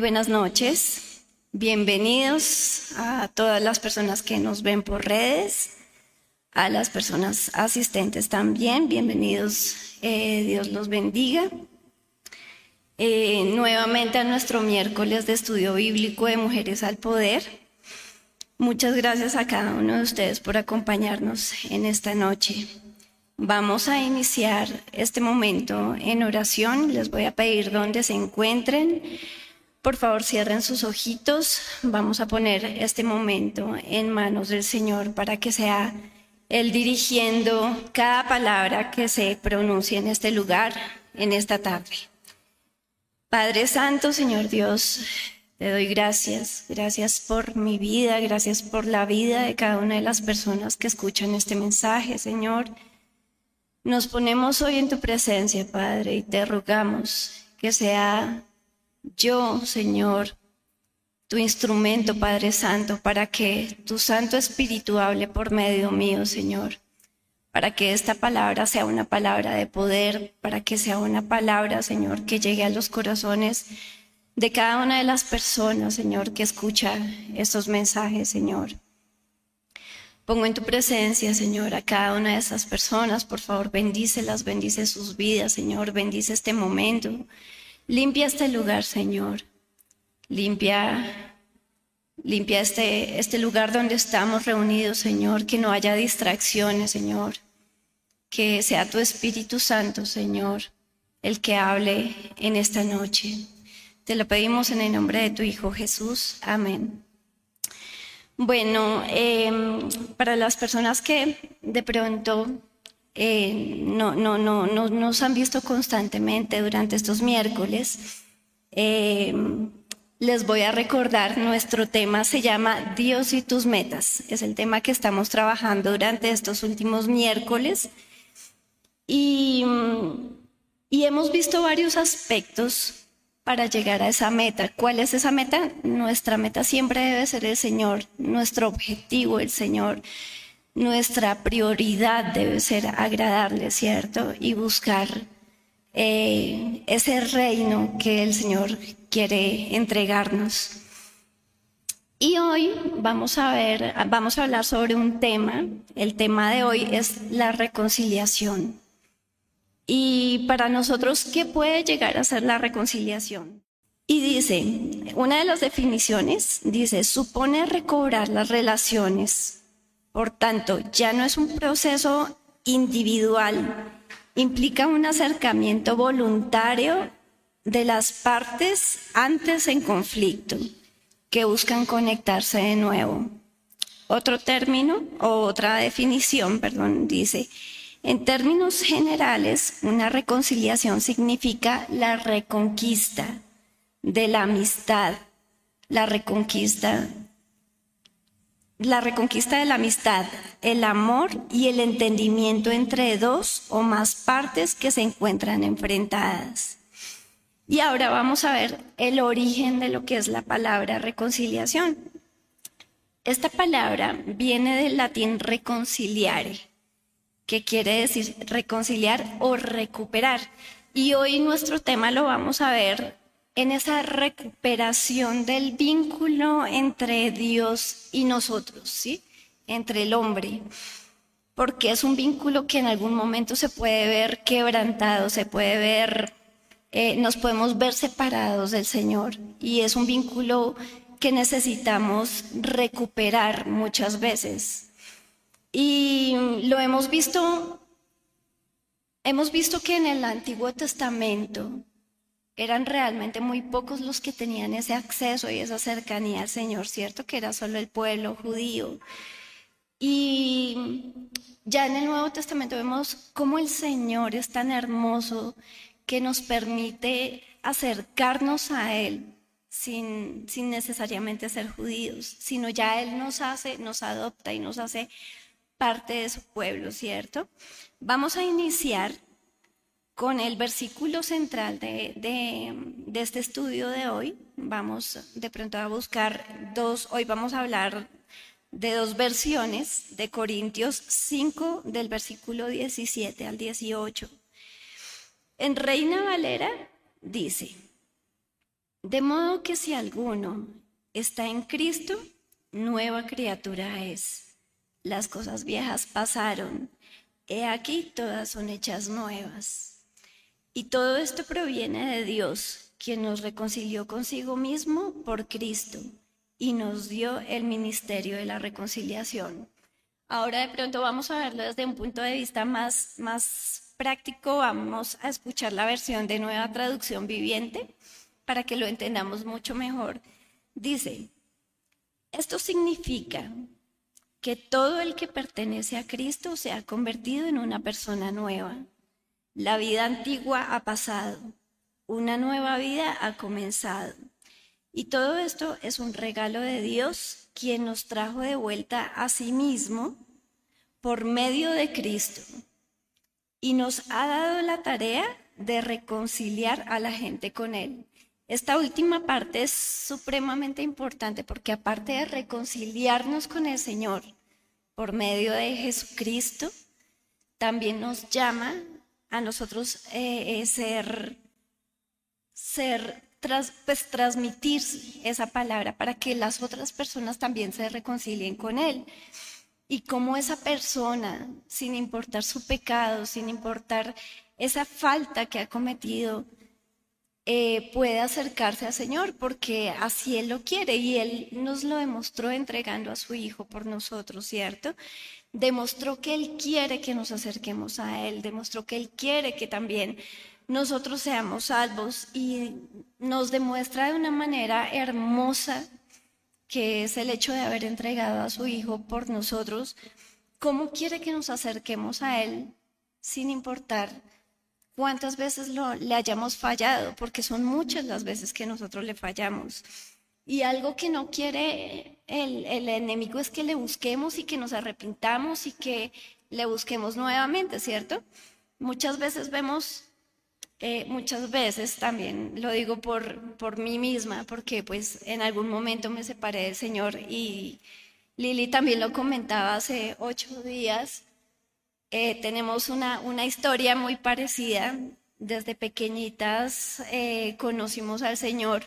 Buenas noches. Bienvenidos a todas las personas que nos ven por redes, a las personas asistentes también. Bienvenidos. Eh, Dios los bendiga. Eh, nuevamente a nuestro miércoles de estudio bíblico de Mujeres al Poder. Muchas gracias a cada uno de ustedes por acompañarnos en esta noche. Vamos a iniciar este momento en oración. Les voy a pedir donde se encuentren. Por favor, cierren sus ojitos. Vamos a poner este momento en manos del Señor para que sea Él dirigiendo cada palabra que se pronuncie en este lugar, en esta tarde. Padre Santo, Señor Dios, te doy gracias. Gracias por mi vida, gracias por la vida de cada una de las personas que escuchan este mensaje, Señor. Nos ponemos hoy en tu presencia, Padre, y te rogamos que sea yo, Señor, tu instrumento, Padre Santo, para que tu Santo Espíritu hable por medio mío, Señor. Para que esta palabra sea una palabra de poder, para que sea una palabra, Señor, que llegue a los corazones de cada una de las personas, Señor, que escucha estos mensajes, Señor. Pongo en tu presencia, Señor, a cada una de esas personas. Por favor, bendícelas, bendice sus vidas, Señor. Bendice este momento. Limpia este lugar, Señor. Limpia, limpia este, este lugar donde estamos reunidos, Señor. Que no haya distracciones, Señor. Que sea tu Espíritu Santo, Señor, el que hable en esta noche. Te lo pedimos en el nombre de tu Hijo Jesús. Amén. Bueno, em, para las personas que de pronto eh, no, no, no, no, nos han visto constantemente durante estos miércoles, em, les voy a recordar, nuestro tema se llama Dios y tus metas. Es el tema que estamos trabajando durante estos últimos miércoles. Y, y hemos visto varios aspectos para llegar a esa meta. ¿Cuál es esa meta? Nuestra meta siempre debe ser el Señor, nuestro objetivo el Señor, nuestra prioridad debe ser agradarle, ¿cierto? Y buscar eh, ese reino que el Señor quiere entregarnos. Y hoy vamos a ver, vamos a hablar sobre un tema. El tema de hoy es la reconciliación. Y para nosotros, ¿qué puede llegar a ser la reconciliación? Y dice, una de las definiciones dice, supone recobrar las relaciones. Por tanto, ya no es un proceso individual, implica un acercamiento voluntario de las partes antes en conflicto que buscan conectarse de nuevo. Otro término o otra definición, perdón, dice, en términos generales, una reconciliación significa la reconquista de la amistad, la reconquista, la reconquista de la amistad, el amor y el entendimiento entre dos o más partes que se encuentran enfrentadas. Y ahora vamos a ver el origen de lo que es la palabra reconciliación. Esta palabra viene del latín reconciliare, que quiere decir reconciliar o recuperar. Y hoy nuestro tema lo vamos a ver en esa recuperación del vínculo entre Dios y nosotros, ¿sí? Entre el hombre. Porque es un vínculo que en algún momento se puede ver quebrantado, se puede ver, eh, nos podemos ver separados del Señor. Y es un vínculo que necesitamos recuperar muchas veces. Y lo hemos visto, hemos visto que en el Antiguo Testamento eran realmente muy pocos los que tenían ese acceso y esa cercanía al Señor, ¿cierto? Que era solo el pueblo judío. Y ya en el Nuevo Testamento vemos cómo el Señor es tan hermoso que nos permite acercarnos a Él sin, sin necesariamente ser judíos, sino ya Él nos hace, nos adopta y nos hace parte de su pueblo, ¿cierto? Vamos a iniciar con el versículo central de, este estudio de hoy. Vamos de pronto a buscar dos, hoy vamos a hablar de dos versiones de Corintios 5 del versículo 17 al 18. En Reina Valera dice, De modo que si alguno está en Cristo, nueva criatura es. Las cosas viejas pasaron, he aquí todas son hechas nuevas. Y todo esto proviene de Dios, quien nos reconcilió consigo mismo por Cristo y nos dio el ministerio de la reconciliación. Ahora de pronto vamos a verlo desde un punto de vista más, más práctico, vamos a escuchar la versión de nueva traducción viviente para que lo entendamos mucho mejor. Dice, esto significa que todo el que pertenece a Cristo se ha convertido en una persona nueva. La vida antigua ha pasado, una nueva vida ha comenzado. Y todo esto es un regalo de Dios, quien nos trajo de vuelta a sí mismo por medio de Cristo. Y nos ha dado la tarea de reconciliar a la gente con Él. Esta última parte es supremamente importante porque aparte de reconciliarnos con el Señor por medio de Jesucristo, también nos llama a nosotros eh, eh, ser, ser pues, transmitir esa palabra para que las otras personas también se reconcilien con Él. Y como esa persona, sin importar su pecado, sin importar esa falta que ha cometido, eh, puede acercarse al Señor, porque así Él lo quiere y Él nos lo demostró entregando a su Hijo por nosotros, ¿cierto? Demostró que Él quiere que nos acerquemos a Él, demostró que Él quiere que también nosotros seamos salvos y nos demuestra de una manera hermosa que es el hecho de haber entregado a su Hijo por nosotros, cómo quiere que nos acerquemos a Él sin importar cuántas veces lo, le hayamos fallado, porque son muchas las veces que nosotros le fallamos. Y algo que no quiere el, el, enemigo es que le busquemos y que nos arrepintamos y que le busquemos nuevamente, ¿cierto? Muchas veces vemos, eh, muchas veces también lo digo por, por mí misma, porque pues en algún momento me separé del Señor y Lili también lo comentaba hace ocho días eh, tenemos una, una, historia muy parecida. Desde pequeñitas eh, conocimos al Señor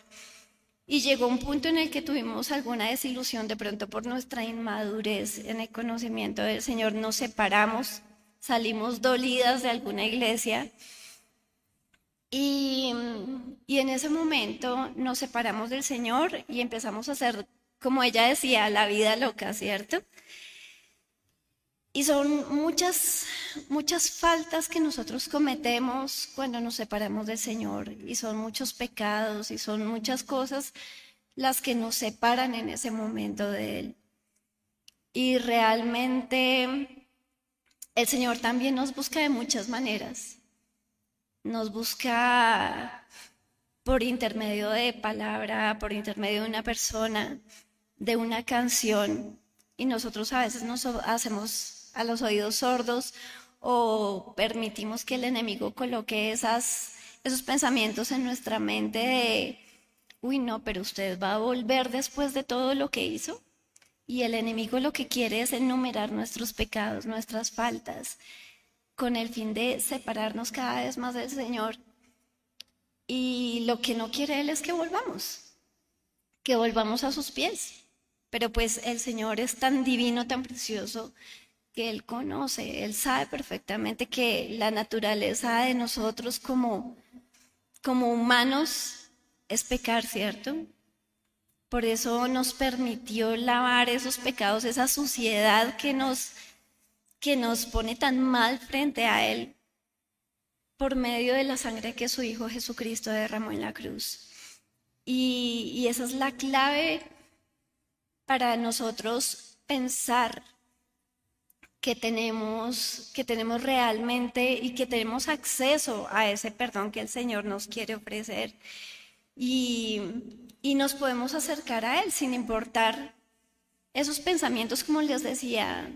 y llegó un punto en el que tuvimos alguna desilusión de pronto por nuestra inmadurez en el conocimiento del Señor. Nos separamos, salimos dolidas de alguna iglesia y, y en ese momento nos separamos del Señor y empezamos a hacer, como ella decía, la vida loca, ¿cierto? Y son muchas, muchas faltas que nosotros cometemos cuando nos separamos del Señor. Y son muchos pecados y son muchas cosas las que nos separan en ese momento de Él. Y realmente el Señor también nos busca de muchas maneras. Nos busca por intermedio de palabra, por intermedio de una persona, de una canción. Y nosotros a veces nos hacemos a los oídos sordos o permitimos que el enemigo coloque esas, esos pensamientos en nuestra mente de, uy, no, pero usted va a volver después de todo lo que hizo. Y el enemigo lo que quiere es enumerar nuestros pecados, nuestras faltas, con el fin de separarnos cada vez más del Señor. Y lo que no quiere Él es que volvamos, que volvamos a sus pies. Pero pues el Señor es tan divino, tan precioso, que Él conoce, Él sabe perfectamente que la naturaleza de nosotros como, como humanos es pecar, ¿cierto? Por eso nos permitió lavar esos pecados, esa suciedad que nos, que nos pone tan mal frente a Él por medio de la sangre que su Hijo Jesucristo derramó en la cruz. Y, y esa es la clave para nosotros pensar que tenemos, que tenemos realmente y que tenemos acceso a ese perdón que el Señor nos quiere ofrecer. Y, y nos podemos acercar a Él sin importar esos pensamientos, como les decía,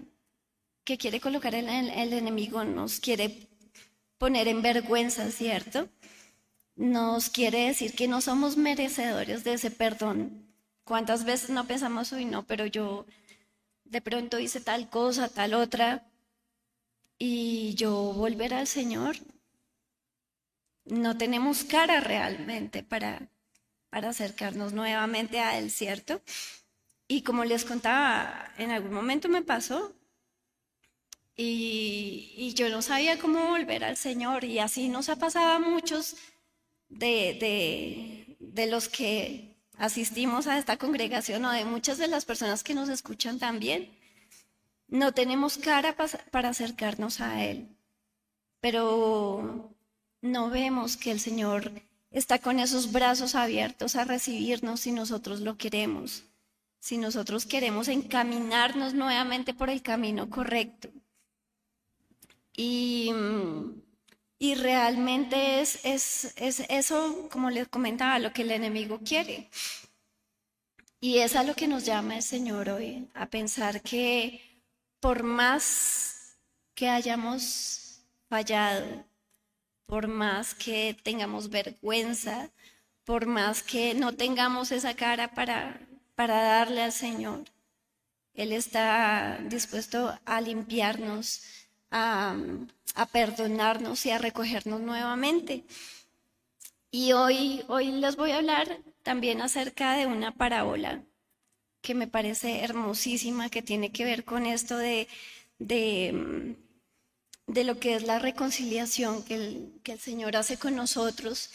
que quiere colocar el, el enemigo, nos quiere poner en vergüenza, ¿cierto? Nos quiere decir que no somos merecedores de ese perdón. ¿Cuántas veces no pensamos, uy, no, pero yo de pronto hice tal cosa, tal otra, y yo volver al Señor, no tenemos cara realmente para, para acercarnos nuevamente a Él, ¿cierto? Y como les contaba, en algún momento me pasó y, yo no sabía cómo volver al Señor y así nos ha pasado a muchos de, de los que asistimos a esta congregación o de muchas de las personas que nos escuchan también. No tenemos cara para acercarnos a Él, pero no vemos que el Señor está con esos brazos abiertos a recibirnos si nosotros lo queremos si nosotros queremos encaminarnos nuevamente por el camino correcto. Y, y realmente es, es, es, eso, como les comentaba, lo que el enemigo quiere. Y es a lo que nos llama el Señor hoy, a pensar que por más que hayamos fallado, por más que tengamos vergüenza, por más que no tengamos esa cara para para darle al Señor. Él está dispuesto a limpiarnos, a, perdonarnos y a recogernos nuevamente. Y hoy, hoy les voy a hablar también acerca de una parábola que me parece hermosísima, que tiene que ver con esto de, de, lo que es la reconciliación que el, que el, Señor hace con nosotros.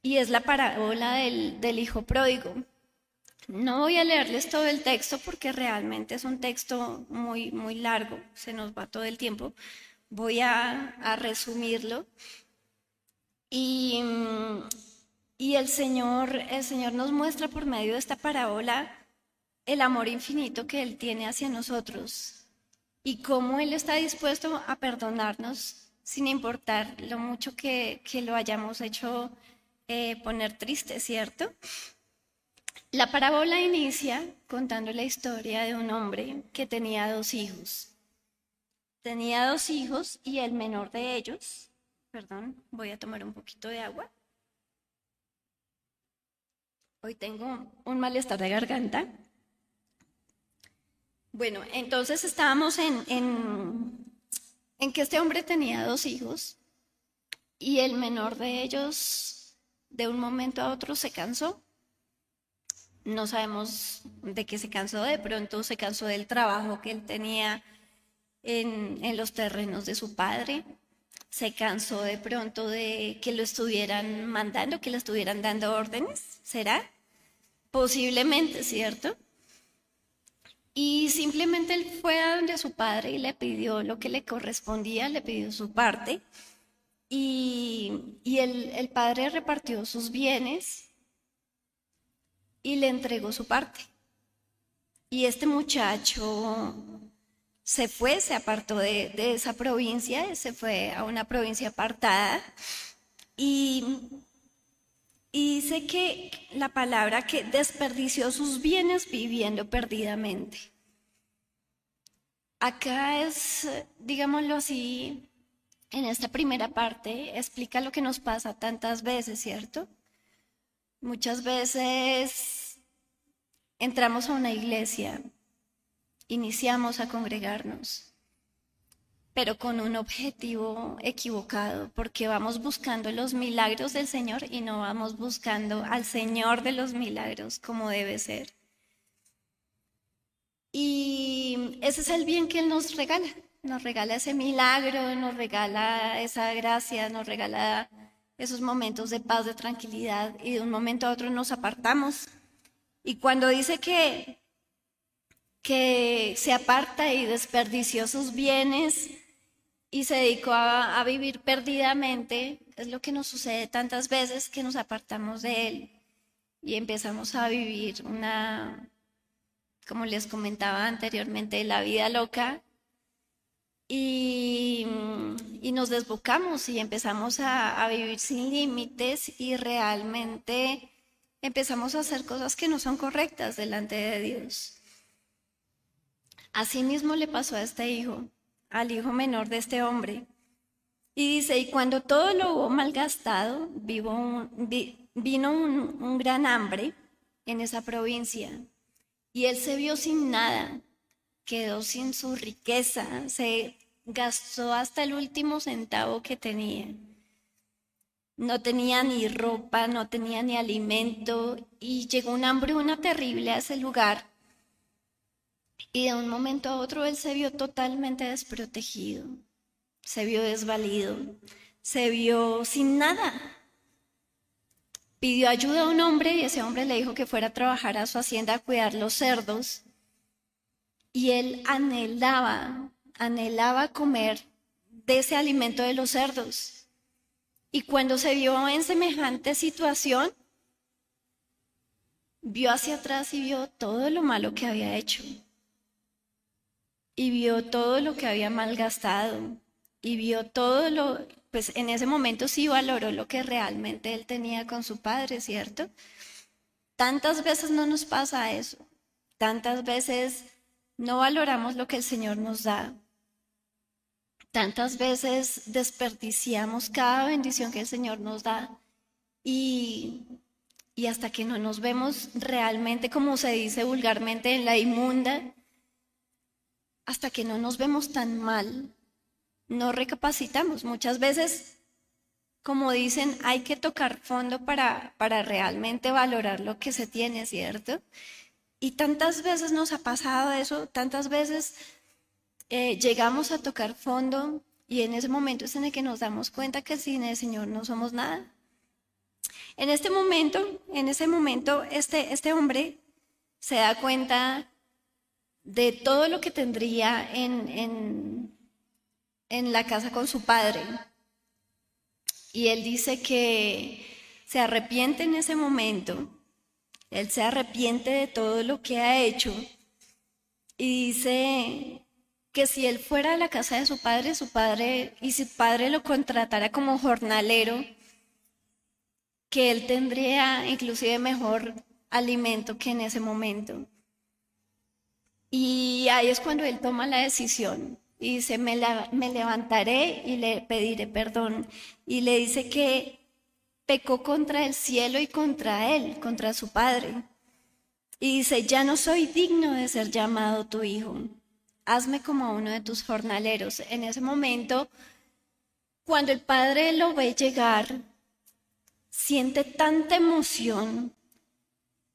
Y es la parábola del, del Hijo Pródigo. No voy a leerles todo el texto porque realmente es un texto muy, muy largo, se nos va todo el tiempo. Voy a, resumirlo. Y, y el, Señor, el Señor nos muestra por medio de esta parábola el amor infinito que Él tiene hacia nosotros y cómo Él está dispuesto a perdonarnos sin importar lo mucho que, lo hayamos hecho eh, poner triste, ¿cierto? La parábola inicia contando la historia de un hombre que tenía dos hijos. Tenía dos hijos y el menor de ellos, perdón, voy a tomar un poquito de agua. Hoy tengo un malestar de garganta. Bueno, entonces estábamos en, en, en que este hombre tenía dos hijos y el menor de ellos de un momento a otro se cansó no sabemos de qué se cansó, de pronto se cansó del trabajo que él tenía en, los terrenos de su padre, se cansó de pronto de que lo estuvieran mandando, que le estuvieran dando órdenes, ¿será? Posiblemente, ¿cierto? Y simplemente él fue a donde su padre y le pidió lo que le correspondía, le pidió su parte. Y, el, el padre repartió sus bienes y le entregó su parte. Y este muchacho se fue, se apartó de, esa provincia, se fue a una provincia apartada y, y dice que la palabra que desperdició sus bienes viviendo perdidamente. Acá es, digámoslo así, en esta primera parte explica lo que nos pasa tantas veces, ¿cierto? Muchas veces entramos a una iglesia, iniciamos a congregarnos, pero con un objetivo equivocado, porque vamos buscando los milagros del Señor y no vamos buscando al Señor de los milagros como debe ser. Y ese es el bien que Él nos regala. Nos regala ese milagro, nos regala esa gracia, nos regala esos momentos de paz, de tranquilidad, y de un momento a otro nos apartamos. Y cuando dice que, que se aparta y desperdició sus bienes y se dedicó a, a vivir perdidamente, es lo que nos sucede tantas veces que nos apartamos de Él y empezamos a vivir una, como les comentaba anteriormente, la vida loca y, nos desbocamos y empezamos a, vivir sin límites y realmente empezamos a hacer cosas que no son correctas delante de Dios. Así mismo le pasó a este hijo, al hijo menor de este hombre. Y dice, y cuando todo lo hubo malgastado, vino un, un gran hambre en esa provincia. Y él se vio sin nada, quedó sin su riqueza, se gastó hasta el último centavo que tenía. no tenía ni ropa, no tenía ni alimento y llegó una hambruna terrible a ese lugar. Y de un momento a otro él se vio totalmente desprotegido, se vio desvalido, se vio sin nada. Pidió ayuda a un hombre y ese hombre le dijo que fuera a trabajar a su hacienda a cuidar los cerdos. Y él anhelaba, anhelaba comer de ese alimento de los cerdos. Y cuando se vio en semejante situación, vio hacia atrás y vio todo lo malo que había hecho. Y vio todo lo que había malgastado. Y vio todo lo, pues en ese momento sí valoró lo que realmente él tenía con su padre, ¿cierto? Tantas veces no nos pasa eso. Tantas veces no valoramos lo que el Señor nos da. Tantas veces desperdiciamos cada bendición que el Señor nos da y, y hasta que no nos vemos realmente, como se dice vulgarmente, en la inmunda, hasta que no nos vemos tan mal, no recapacitamos. Muchas veces, como dicen, hay que tocar fondo para, para realmente valorar lo que se tiene, ¿cierto? Y tantas veces nos ha pasado eso, tantas veces eh, llegamos a tocar fondo y en ese momento es en el que nos damos cuenta que sin el Señor no somos nada. En este momento, en ese momento, este, este hombre se da cuenta de todo lo que tendría en, en, en la casa con su padre. Y él dice que se arrepiente en ese momento. Él se arrepiente de todo lo que ha hecho. Y dice que si él fuera a la casa de su padre, su padre, y su padre lo contratara como jornalero, que él tendría inclusive mejor alimento que en ese momento. Y ahí es cuando él toma la decisión y dice, me, me levantaré y le pediré perdón. Y le dice que pecó contra el cielo y contra él, contra su padre. Y dice, ya no soy digno de ser llamado tu hijo hazme como uno de tus jornaleros. En ese momento, cuando el padre lo ve llegar, siente tanta emoción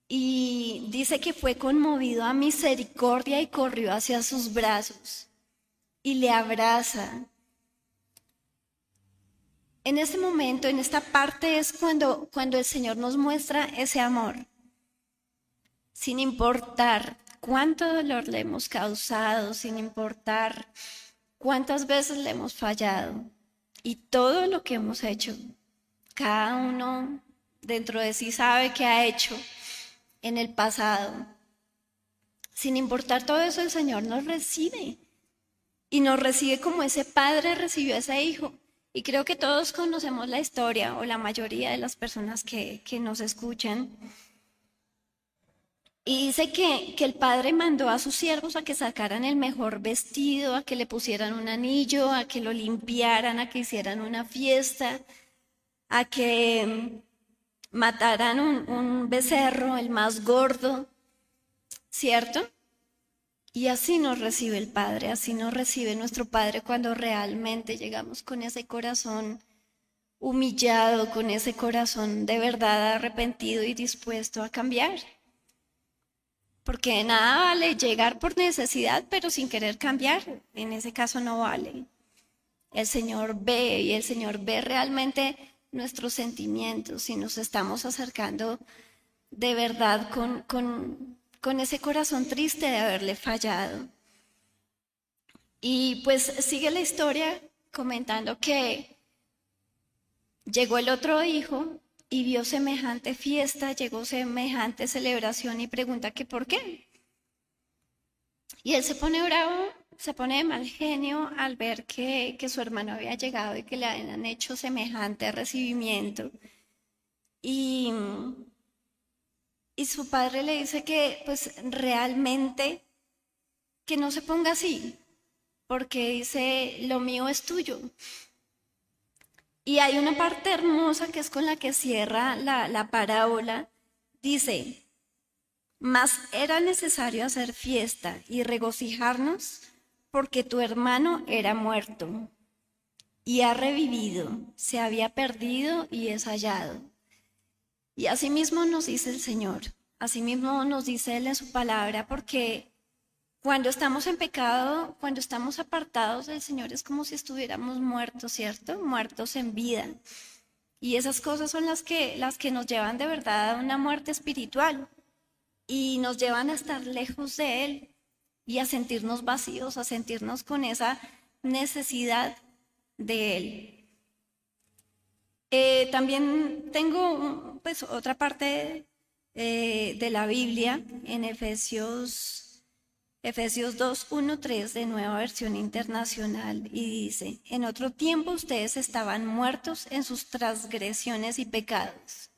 y dice que fue conmovido a misericordia y corrió hacia sus brazos y le abraza. En ese momento, en esta parte es cuando, cuando el Señor nos muestra ese amor, sin importar cuánto dolor le hemos causado sin importar cuántas veces le hemos fallado y todo lo que hemos hecho. Cada uno dentro de sí sabe que ha hecho en el pasado. Sin importar todo eso, el Señor nos recibe y nos recibe como ese padre recibió a ese hijo. Y creo que todos conocemos la historia o la mayoría de las personas que, que nos escuchan y dice que, que, el padre mandó a sus siervos a que sacaran el mejor vestido, a que le pusieran un anillo, a que lo limpiaran, a que hicieran una fiesta, a que mataran un, un becerro, el más gordo, ¿cierto? Y así nos recibe el Padre, así nos recibe nuestro Padre cuando realmente llegamos con ese corazón humillado, con ese corazón de verdad arrepentido y dispuesto a cambiar. Porque de nada vale llegar por necesidad, pero sin querer cambiar. En ese caso no vale. El Señor ve y el Señor ve realmente nuestros sentimientos y nos estamos acercando de verdad con, con, con ese corazón triste de haberle fallado. Y pues sigue la historia comentando que llegó el otro hijo y vio semejante fiesta, llegó semejante celebración y pregunta que por qué. Y él se pone bravo, se pone de mal genio al ver que, que su hermano había llegado y que le habían hecho semejante recibimiento. Y, y su padre le dice que pues realmente que no se ponga así, porque dice, lo mío es tuyo. Y hay una parte hermosa que es con la que cierra la, la parábola. Dice, mas era necesario hacer fiesta y regocijarnos porque tu hermano era muerto y ha revivido, se había perdido y es hallado. Y asimismo nos dice el Señor, asimismo nos dice Él en su palabra, porque cuando estamos en pecado, cuando estamos apartados del Señor, es como si estuviéramos muertos, ¿cierto? Muertos en vida. Y esas cosas son las que, las que nos llevan de verdad a una muerte espiritual y nos llevan a estar lejos de Él y a sentirnos vacíos, a sentirnos con esa necesidad de Él. Eh, también tengo pues, otra parte eh, de la Biblia en Efesios, Efesios 2, 1, 3 de Nueva Versión Internacional y dice, en otro tiempo ustedes estaban muertos en sus transgresiones y pecados.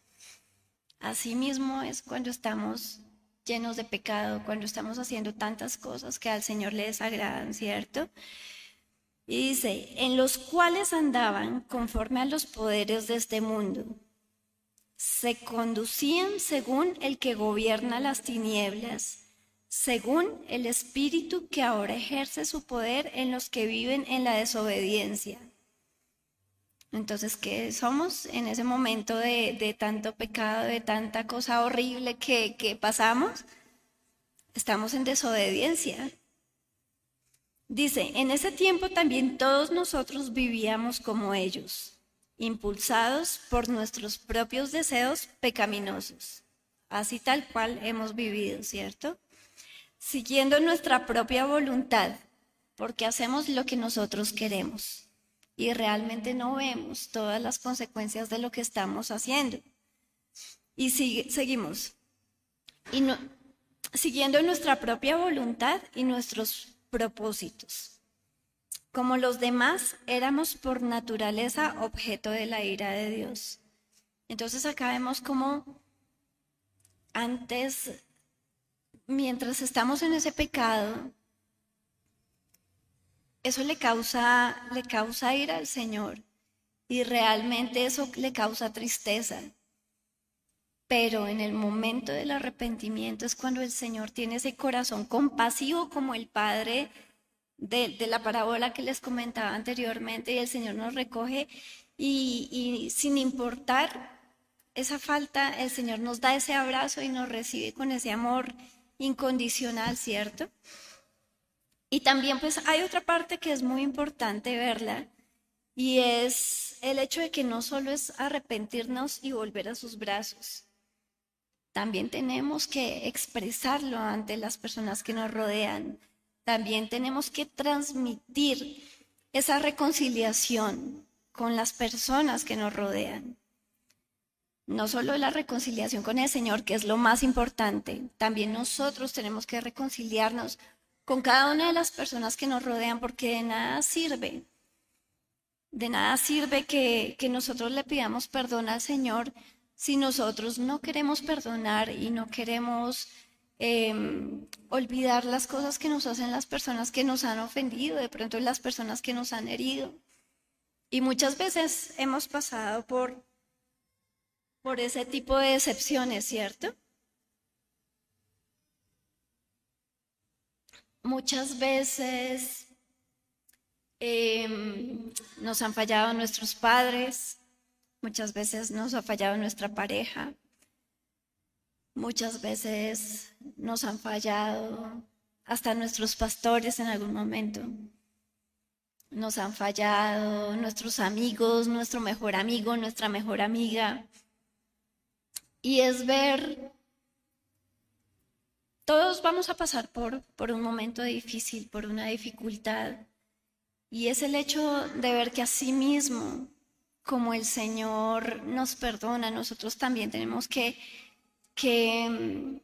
Asimismo es cuando estamos llenos de pecado, cuando estamos haciendo tantas cosas que al Señor le desagradan, ¿cierto? Y dice, en los cuales andaban conforme a los poderes de este mundo. Se conducían según el que gobierna las tinieblas, según el espíritu que ahora ejerce su poder en los que viven en la desobediencia. Entonces, ¿qué somos en ese momento de, tanto pecado, de tanta cosa horrible que, que pasamos? Estamos en desobediencia. Dice, en ese tiempo también todos nosotros vivíamos como ellos, impulsados por nuestros propios deseos pecaminosos. Así tal cual hemos vivido, ¿cierto? Siguiendo nuestra propia voluntad, porque hacemos lo que nosotros queremos y realmente no vemos todas las consecuencias de lo que estamos haciendo. Y seguimos. Y no, siguiendo nuestra propia voluntad y nuestros propósitos. Como los demás, éramos por naturaleza objeto de la ira de Dios. Entonces acá vemos como antes, mientras estamos en ese pecado, eso le causa, le causa ira al Señor y realmente eso le causa tristeza. Pero en el momento del arrepentimiento es cuando el Señor tiene ese corazón compasivo como el Padre de, la parábola que les comentaba anteriormente y el Señor nos recoge y sin importar esa falta, el Señor nos da ese abrazo y nos recibe con ese amor incondicional, ¿cierto? Y también pues hay otra parte que es muy importante verla y es el hecho de que no solo es arrepentirnos y volver a sus brazos, también tenemos que expresarlo ante las personas que nos rodean, también tenemos que transmitir esa reconciliación con las personas que nos rodean. No solo la reconciliación con el Señor, que es lo más importante, también nosotros tenemos que reconciliarnos con cada una de las personas que nos rodean, porque de nada sirve, de nada sirve que, nosotros le pidamos perdón al Señor si nosotros no queremos perdonar y no queremos em, olvidar las cosas que nos hacen las personas que nos han ofendido, de pronto las personas que nos han herido. Y muchas veces hemos pasado por, por ese tipo de decepciones, ¿cierto? muchas veces em, nos han fallado nuestros padres, muchas veces nos ha fallado nuestra pareja, muchas veces nos han fallado hasta nuestros pastores en algún momento. Nos han fallado nuestros amigos, nuestro mejor amigo, nuestra mejor amiga. Y es ver todos vamos a pasar por, por un momento difícil, por una dificultad. Y es el hecho de ver que así mismo, como el Señor nos perdona, nosotros también tenemos que, que,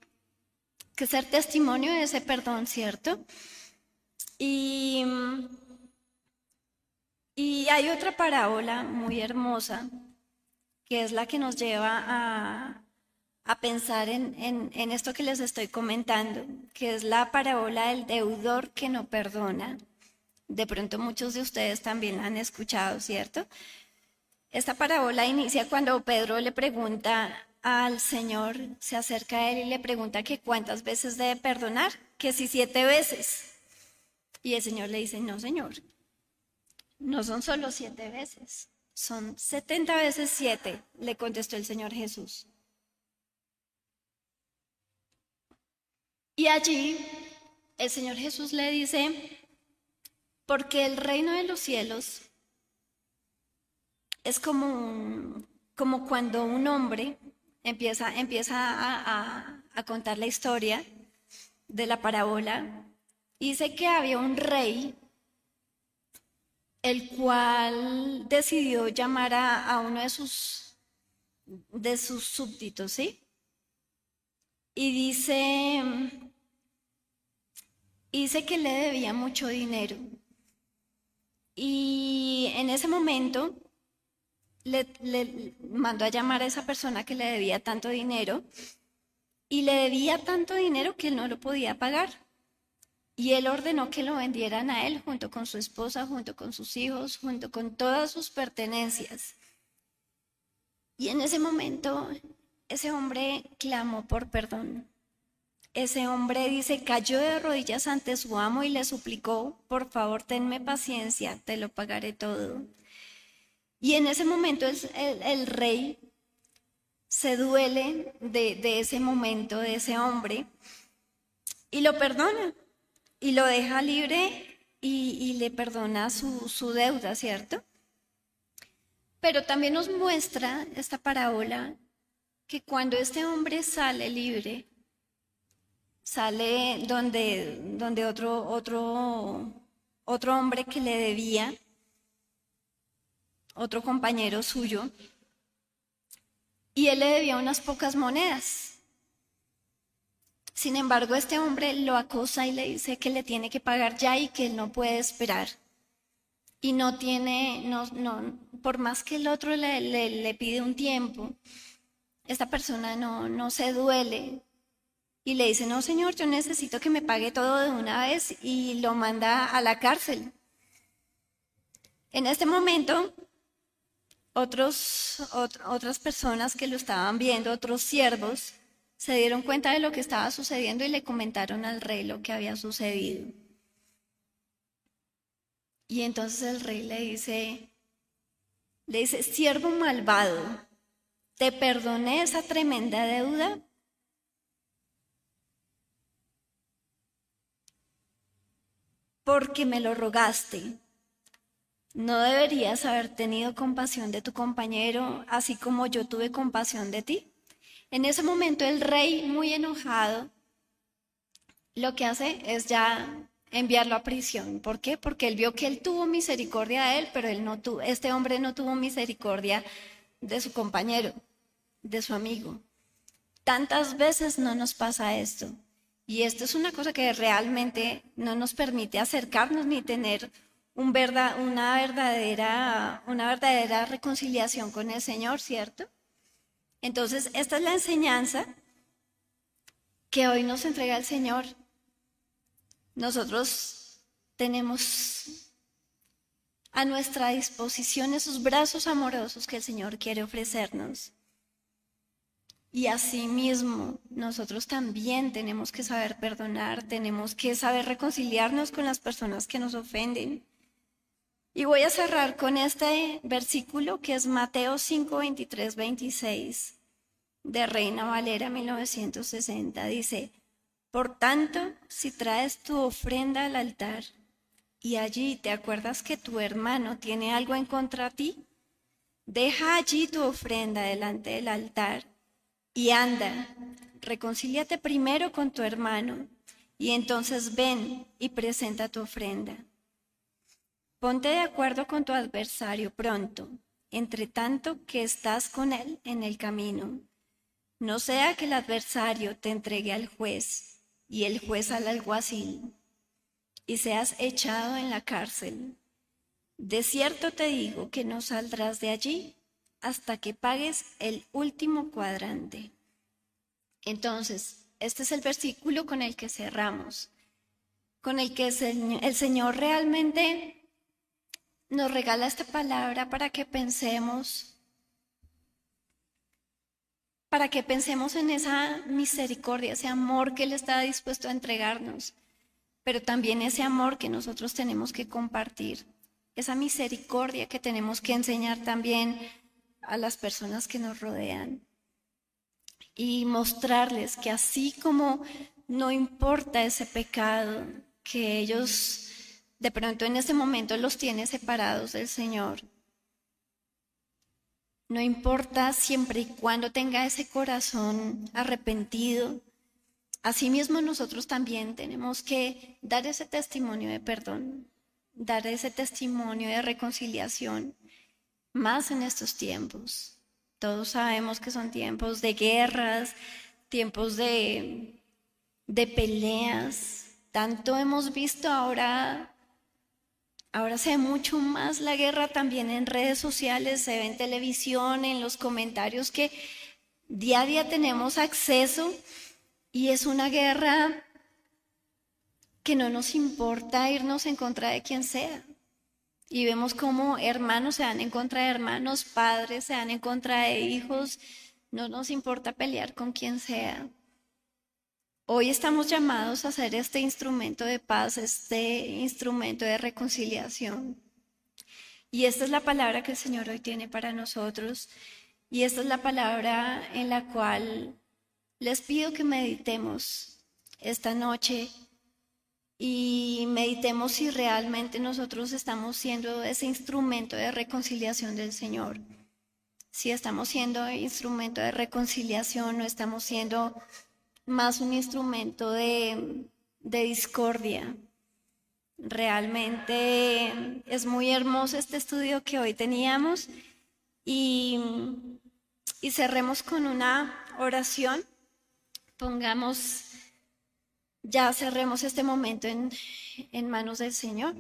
que ser testimonio de ese perdón, ¿cierto? Y, y hay otra parábola muy hermosa, que es la que nos lleva a, a pensar en, esto que les estoy comentando, que es la parábola del deudor que no perdona. De pronto muchos de ustedes también la han escuchado, ¿cierto? Esta parábola inicia cuando Pedro le pregunta al Señor, se acerca a él y le pregunta que cuántas veces debe perdonar, que si siete veces. Y el Señor le dice, no, Señor, No son solo siete veces, son setenta veces siete, le contestó el Señor Jesús. Y allí el Señor Jesús le dice, porque el reino de los cielos es como, como cuando un hombre empieza, empieza a, a contar la historia de la parábola. Dice que había un rey el cual decidió llamar a, uno de sus, de sus súbditos, ¿sí? Y dice, dice que le debía mucho dinero. Y en ese momento le, le, mandó a llamar a esa persona que le debía tanto dinero y le debía tanto dinero que él no lo podía pagar. Y él ordenó que lo vendieran a él junto con su esposa, junto con sus hijos, junto con todas sus pertenencias. Y en ese momento ese hombre clamó por perdón. Ese hombre dice, cayó de rodillas ante su amo y le suplicó, por favor, tenme paciencia, te lo pagaré todo. Y en ese momento el, rey se duele de, de ese momento, de ese hombre, y lo perdona y lo deja libre y, le perdona su, su deuda, ¿cierto? Pero también nos muestra esta parábola que cuando este hombre sale libre, sale donde, donde otro, otro, otro hombre que le debía, otro compañero suyo, y él le debía unas pocas monedas. Sin embargo, este hombre lo acosa y le dice que le tiene que pagar ya y que él no puede esperar. Y no tiene, no, no, por más que el otro le, le, pide un tiempo, esta persona no, no se duele y le dice, no señor, yo necesito que me pague todo de una vez y lo manda a la cárcel. En este momento, otros, otras personas que lo estaban viendo, otros siervos, se dieron cuenta de lo que estaba sucediendo y le comentaron al rey lo que había sucedido. Y entonces el rey le dice, le dice, siervo malvado, te perdoné esa tremenda deuda. Porque me lo rogaste. ¿No deberías haber tenido compasión de tu compañero, así como yo tuve compasión de ti? En ese momento el rey, muy enojado, lo que hace es ya enviarlo a prisión. ¿Por qué? Porque él vio que él tuvo misericordia de él, pero él no tuvo, este hombre no tuvo misericordia de su compañero, de su amigo. Tantas veces no nos pasa esto. Y esto es una cosa que realmente no nos permite acercarnos ni tener un una, verdadera, una verdadera reconciliación con el Señor, ¿cierto? Entonces, esta es la enseñanza que hoy nos entrega el Señor. Nosotros tenemos a nuestra disposición esos brazos amorosos que el Señor quiere ofrecernos. Y asimismo, nosotros también tenemos que saber perdonar, tenemos que saber reconciliarnos con las personas que nos ofenden. Y voy a cerrar con este versículo que es Mateo 5, 23, 26 de Reina Valera 1960. Dice, por tanto, si traes tu ofrenda al altar y allí te acuerdas que tu hermano tiene algo en contra de ti, deja allí tu ofrenda delante del altar y anda, reconcíliate primero con tu hermano y entonces ven y presenta tu ofrenda. Ponte de acuerdo con tu adversario pronto, entre tanto que estás con él en el camino. No sea que el adversario te entregue al juez y el juez al alguacil y seas echado en la cárcel. De cierto te digo que no saldrás de allí hasta que pagues el último cuadrante. Entonces, este es el versículo con el que cerramos, con el que el Señor realmente nos regala esta palabra para que pensemos, para que pensemos en esa misericordia, ese amor que Él está dispuesto a entregarnos, pero también ese amor que nosotros tenemos que compartir. esa misericordia que tenemos que enseñar también a las personas que nos rodean y mostrarles que así como no importa ese pecado, que ellos de pronto en ese momento los tiene separados del Señor, no importa siempre y cuando tenga ese corazón arrepentido, asimismo nosotros también tenemos que dar ese testimonio de perdón, dar ese testimonio de reconciliación, más en estos tiempos. Todos sabemos que son tiempos de guerras, tiempos de, de peleas. Tanto hemos visto ahora, ahora se ve mucho más la guerra también en redes sociales, se ve en televisión, en los comentarios que día a día tenemos acceso y es una guerra que no nos importa irnos en contra de quien sea. Y vemos cómo hermanos se dan en contra de hermanos, padres se dan en contra de hijos. No nos importa pelear con quien sea. Hoy estamos llamados a ser este instrumento de paz, este instrumento de reconciliación. Y esta es la palabra que el Señor hoy tiene para nosotros. Y esta es la palabra en la cual les pido que meditemos esta noche y meditemos si realmente nosotros estamos siendo ese instrumento de reconciliación del Señor. Si estamos siendo instrumento de reconciliación o estamos siendo más un instrumento de, de discordia. Realmente es muy hermoso este estudio que hoy teníamos y, y cerremos con una oración. Pongamos ya cerremos este momento en, manos del Señor.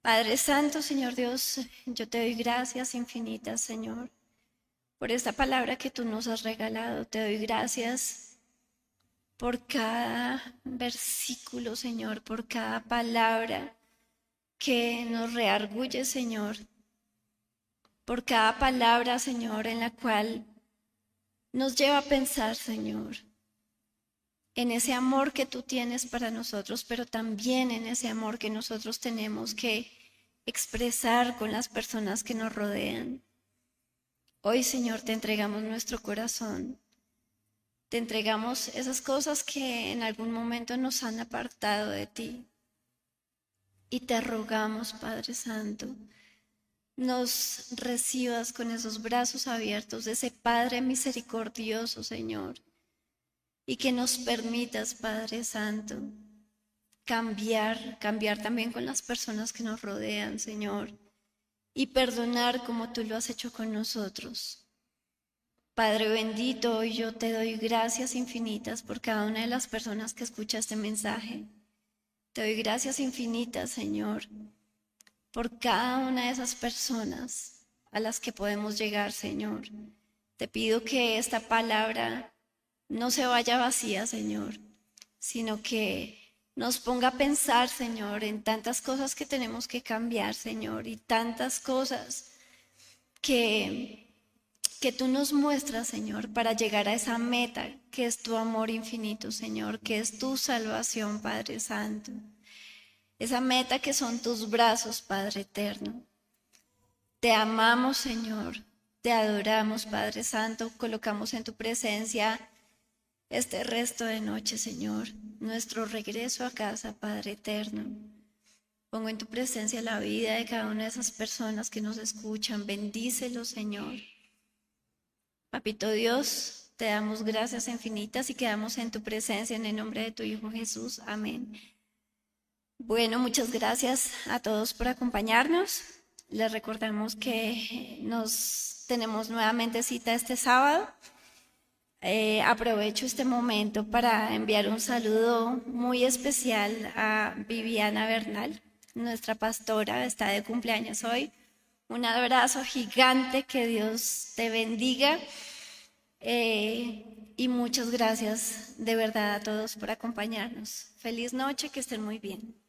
Padre Santo, Señor Dios, yo te doy gracias infinitas, Señor, por esta palabra que tú nos has regalado. Te doy gracias por cada versículo, Señor, por cada palabra que nos reargulle, Señor, por cada palabra, Señor, en la cual nos lleva a pensar, Señor, en ese amor que tú tienes para nosotros, pero también en ese amor que nosotros tenemos que expresar con las personas que nos rodean. Hoy, Señor, te entregamos nuestro corazón. Te entregamos esas cosas que en algún momento nos han apartado de ti. Y te rogamos, Padre Santo, nos recibas con esos brazos abiertos de ese Padre misericordioso, Señor y que nos permitas, Padre Santo, cambiar, cambiar también con las personas que nos rodean, Señor, y perdonar como tú lo has hecho con nosotros. Padre bendito, hoy yo te doy gracias infinitas por cada una de las personas que escucha este mensaje. Te doy gracias infinitas, Señor, por cada una de esas personas a las que podemos llegar, Señor. Te pido que esta palabra no se vaya vacía, Señor, sino que nos ponga a pensar, Señor, en tantas cosas que tenemos que cambiar, Señor, y tantas cosas que, que tú nos muestras, Señor, para llegar a esa meta que es tu amor infinito, Señor, que es tu salvación, Padre Santo. Esa meta que son tus brazos, Padre Eterno. Te amamos, Señor. Te adoramos, Padre Santo. Colocamos en tu presencia este resto de noche, Señor, nuestro regreso a casa, Padre eterno. Pongo en tu presencia la vida de cada una de esas personas que nos escuchan. Bendícelo, Señor. Papito Dios, te damos gracias infinitas y quedamos en tu presencia en el nombre de tu Hijo Jesús. Amén. Bueno, muchas gracias a todos por acompañarnos. Les recordamos que nos tenemos nuevamente cita este sábado. Eh, aprovecho este momento para enviar un saludo muy especial a Viviana Bernal, nuestra pastora, está de cumpleaños hoy. Un abrazo gigante, que Dios te bendiga. Eh, y muchas gracias de verdad a todos por acompañarnos. Feliz noche, que estén muy bien.